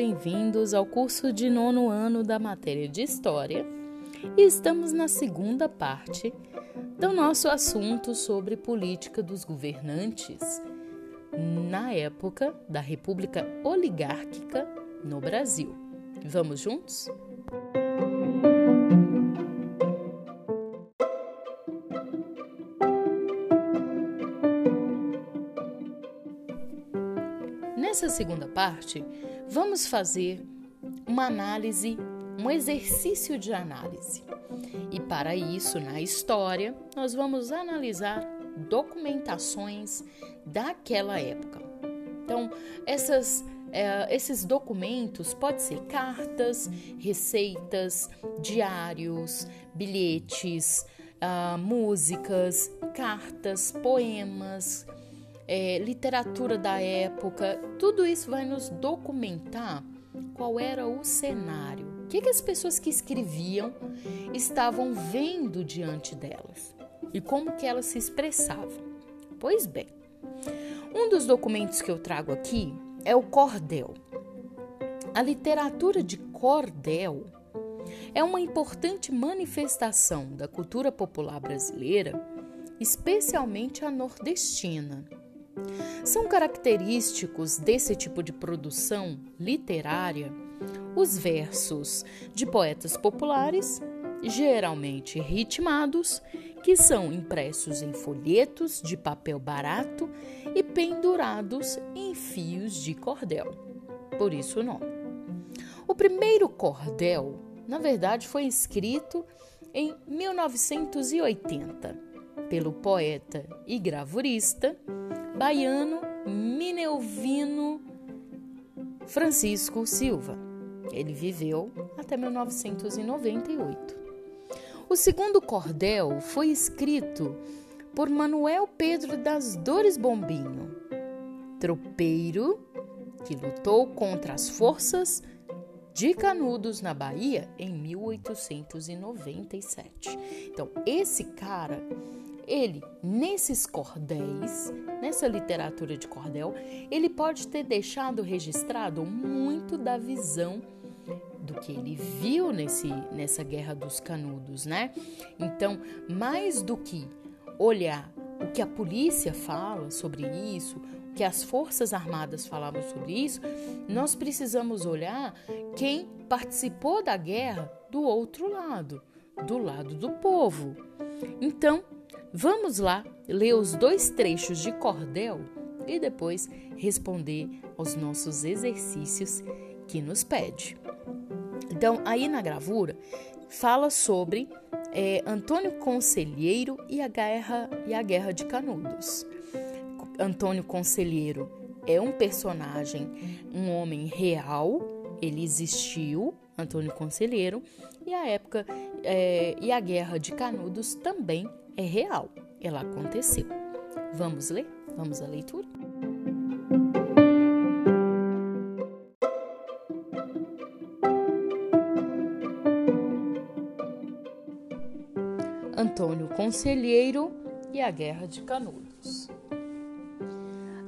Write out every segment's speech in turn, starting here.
Bem-vindos ao curso de nono ano da matéria de História e estamos na segunda parte do nosso assunto sobre política dos governantes na época da República Oligárquica no Brasil. Vamos juntos? Nessa segunda parte, vamos fazer uma análise, um exercício de análise. E para isso, na história, nós vamos analisar documentações daquela época. Então, essas, é, esses documentos podem ser cartas, receitas, diários, bilhetes, uh, músicas, cartas, poemas, é, literatura da época, tudo isso vai nos documentar qual era o cenário, o que, que as pessoas que escreviam estavam vendo diante delas e como que elas se expressavam. Pois bem, um dos documentos que eu trago aqui é o cordel. A literatura de cordel é uma importante manifestação da cultura popular brasileira, especialmente a nordestina são característicos desse tipo de produção literária os versos de poetas populares, geralmente ritmados, que são impressos em folhetos de papel barato e pendurados em fios de cordel. Por isso o nome. O primeiro cordel, na verdade, foi escrito em 1980 pelo poeta e gravurista baiano Mineuvino Francisco Silva. Ele viveu até 1998. O segundo cordel foi escrito por Manuel Pedro das Dores Bombinho, tropeiro que lutou contra as forças de Canudos na Bahia em 1897. Então, esse cara ele, nesses cordéis, nessa literatura de cordel, ele pode ter deixado registrado muito da visão do que ele viu nesse, nessa guerra dos canudos, né? Então, mais do que olhar o que a polícia fala sobre isso, o que as forças armadas falavam sobre isso, nós precisamos olhar quem participou da guerra do outro lado, do lado do povo. Então, Vamos lá ler os dois trechos de cordel e depois responder aos nossos exercícios que nos pede. Então, aí na gravura fala sobre é, Antônio Conselheiro e a guerra e a guerra de Canudos. Antônio Conselheiro é um personagem, um homem real, ele existiu, Antônio Conselheiro, e a época é, e a guerra de Canudos também é real, ela aconteceu. Vamos ler? Vamos à leitura? Antônio Conselheiro e a Guerra de Canudos.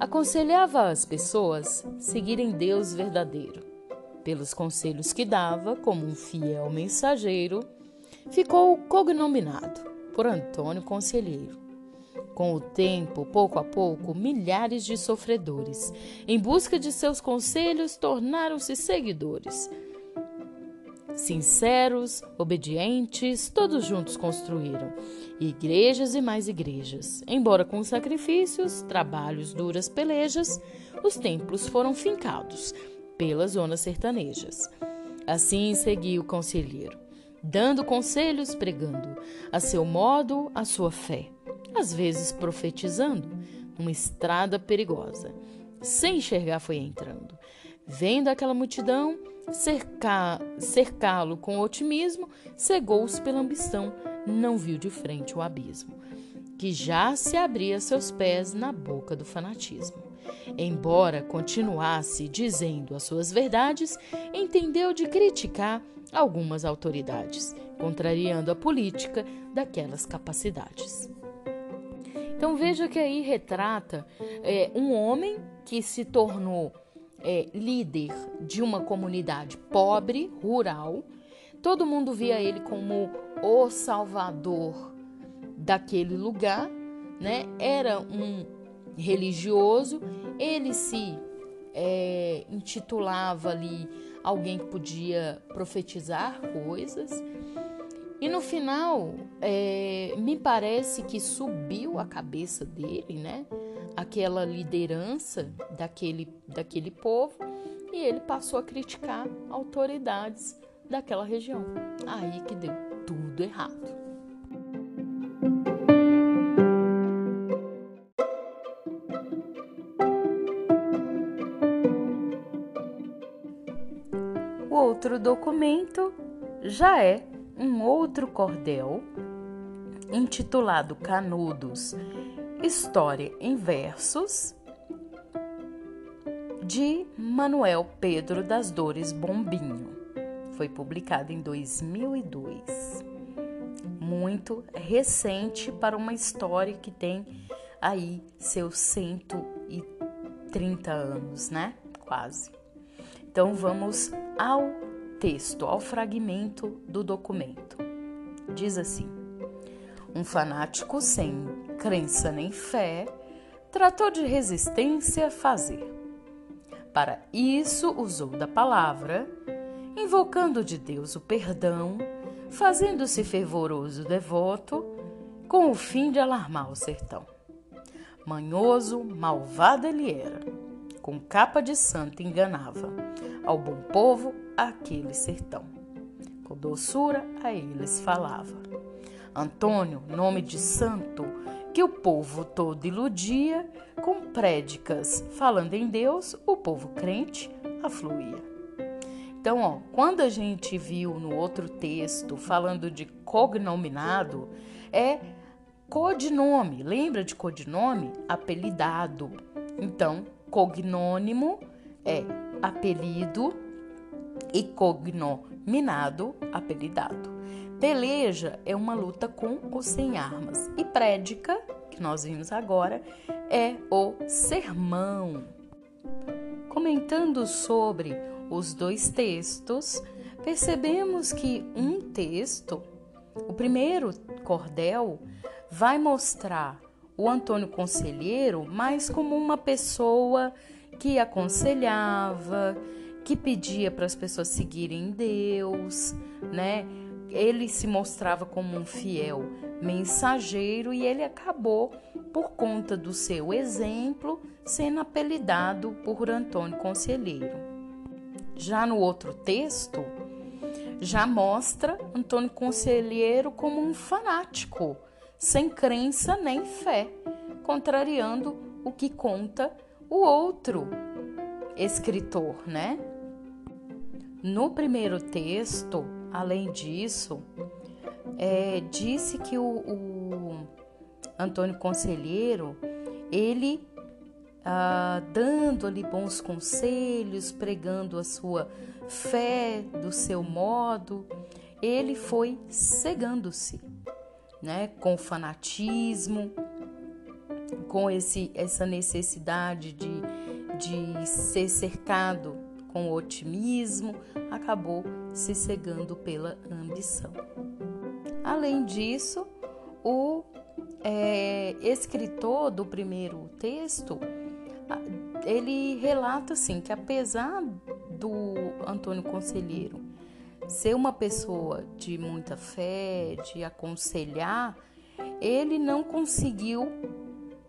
Aconselhava as pessoas seguirem Deus verdadeiro. Pelos conselhos que dava, como um fiel mensageiro, ficou cognominado por Antônio Conselheiro. Com o tempo, pouco a pouco, milhares de sofredores, em busca de seus conselhos, tornaram-se seguidores. Sinceros, obedientes, todos juntos construíram igrejas e mais igrejas. Embora com sacrifícios, trabalhos, duras pelejas, os templos foram fincados pelas zonas sertanejas. Assim seguiu o conselheiro dando conselhos, pregando a seu modo a sua fé, às vezes profetizando uma estrada perigosa. Sem enxergar, foi entrando. Vendo aquela multidão cercá-lo com otimismo, cegou-se pela ambição, não viu de frente o abismo, que já se abria a seus pés na boca do fanatismo. Embora continuasse dizendo as suas verdades, entendeu de criticar algumas autoridades, contrariando a política daquelas capacidades. Então veja que aí retrata é, um homem que se tornou é, líder de uma comunidade pobre, rural. Todo mundo via ele como o salvador daquele lugar, né? Era um religioso, ele se é, intitulava ali alguém que podia profetizar coisas. E no final, é, me parece que subiu a cabeça dele, né? Aquela liderança daquele, daquele povo, e ele passou a criticar autoridades daquela região. Aí que deu tudo errado. Outro documento já é um outro cordel intitulado Canudos História em Versos de Manuel Pedro das Dores Bombinho. Foi publicado em 2002. Muito recente para uma história que tem aí seus 130 anos, né? Quase. Então vamos ao texto, ao fragmento do documento. Diz assim: Um fanático sem crença nem fé tratou de resistência fazer. Para isso usou da palavra, invocando de Deus o perdão, fazendo-se fervoroso devoto, com o fim de alarmar o sertão. Manhoso, malvado ele era com capa de santo enganava ao bom povo aquele sertão. Com doçura a eles falava. Antônio, nome de santo, que o povo todo iludia, com prédicas falando em Deus, o povo crente afluía. Então, ó, quando a gente viu no outro texto falando de cognominado, é codinome. Lembra de codinome? Apelidado. Então, Cognônimo é apelido e cognominado, apelidado. Peleja é uma luta com ou sem armas. E prédica, que nós vimos agora, é o sermão. Comentando sobre os dois textos, percebemos que um texto, o primeiro cordel, vai mostrar o Antônio Conselheiro mais como uma pessoa que aconselhava, que pedia para as pessoas seguirem Deus, né? Ele se mostrava como um fiel mensageiro e ele acabou, por conta do seu exemplo, sendo apelidado por Antônio Conselheiro. Já no outro texto, já mostra Antônio Conselheiro como um fanático sem crença nem fé, contrariando o que conta o outro escritor, né? No primeiro texto, além disso, é, disse que o, o, Antônio Conselheiro, ele ah, dando ali bons conselhos, pregando a sua fé do seu modo, ele foi cegando-se né, com fanatismo, com esse, essa necessidade de, de ser cercado com otimismo, acabou se cegando pela ambição. Além disso, o é, escritor do primeiro texto ele relata assim que apesar do Antônio Conselheiro ser uma pessoa de muita fé, de aconselhar, ele não conseguiu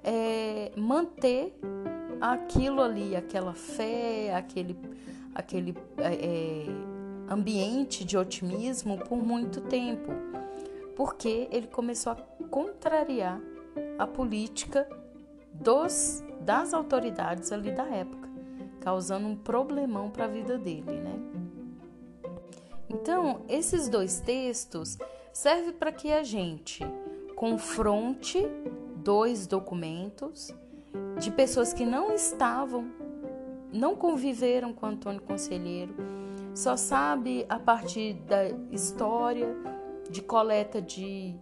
é, manter aquilo ali, aquela fé, aquele, aquele é, é, ambiente de otimismo por muito tempo, porque ele começou a contrariar a política dos, das autoridades ali da época, causando um problemão para a vida dele, né? Então, esses dois textos servem para que a gente confronte dois documentos de pessoas que não estavam, não conviveram com Antônio Conselheiro, só sabe a partir da história, de coleta de,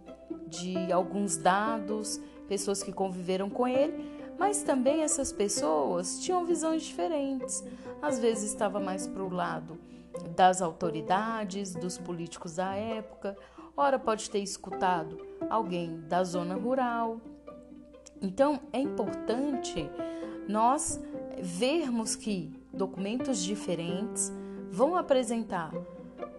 de alguns dados, pessoas que conviveram com ele, Mas também essas pessoas tinham visões diferentes. Às vezes estava mais para o lado das autoridades, dos políticos da época, ora pode ter escutado alguém da zona rural. Então é importante nós vermos que documentos diferentes vão apresentar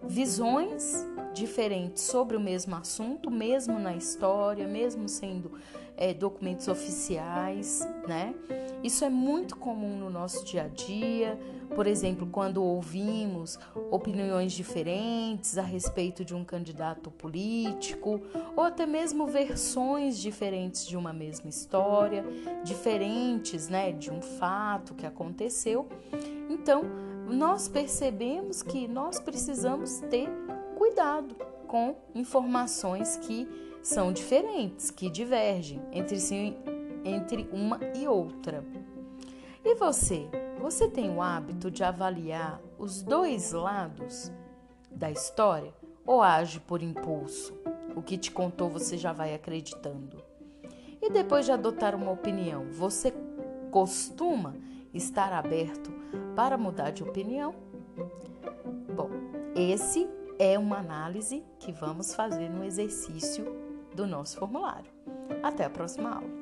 visões diferentes sobre o mesmo assunto, mesmo na história, mesmo sendo é, documentos oficiais, né? Isso é muito comum no nosso dia a dia, por exemplo, quando ouvimos opiniões diferentes a respeito de um candidato político, ou até mesmo versões diferentes de uma mesma história, diferentes, né, de um fato que aconteceu. Então, nós percebemos que nós precisamos ter cuidado com informações que são diferentes, que divergem entre si entre uma e outra. E você? Você tem o hábito de avaliar os dois lados da história ou age por impulso? O que te contou você já vai acreditando. E depois de adotar uma opinião, você costuma estar aberto para mudar de opinião? Bom, esse é uma análise que vamos fazer no exercício do nosso formulário. Até a próxima aula.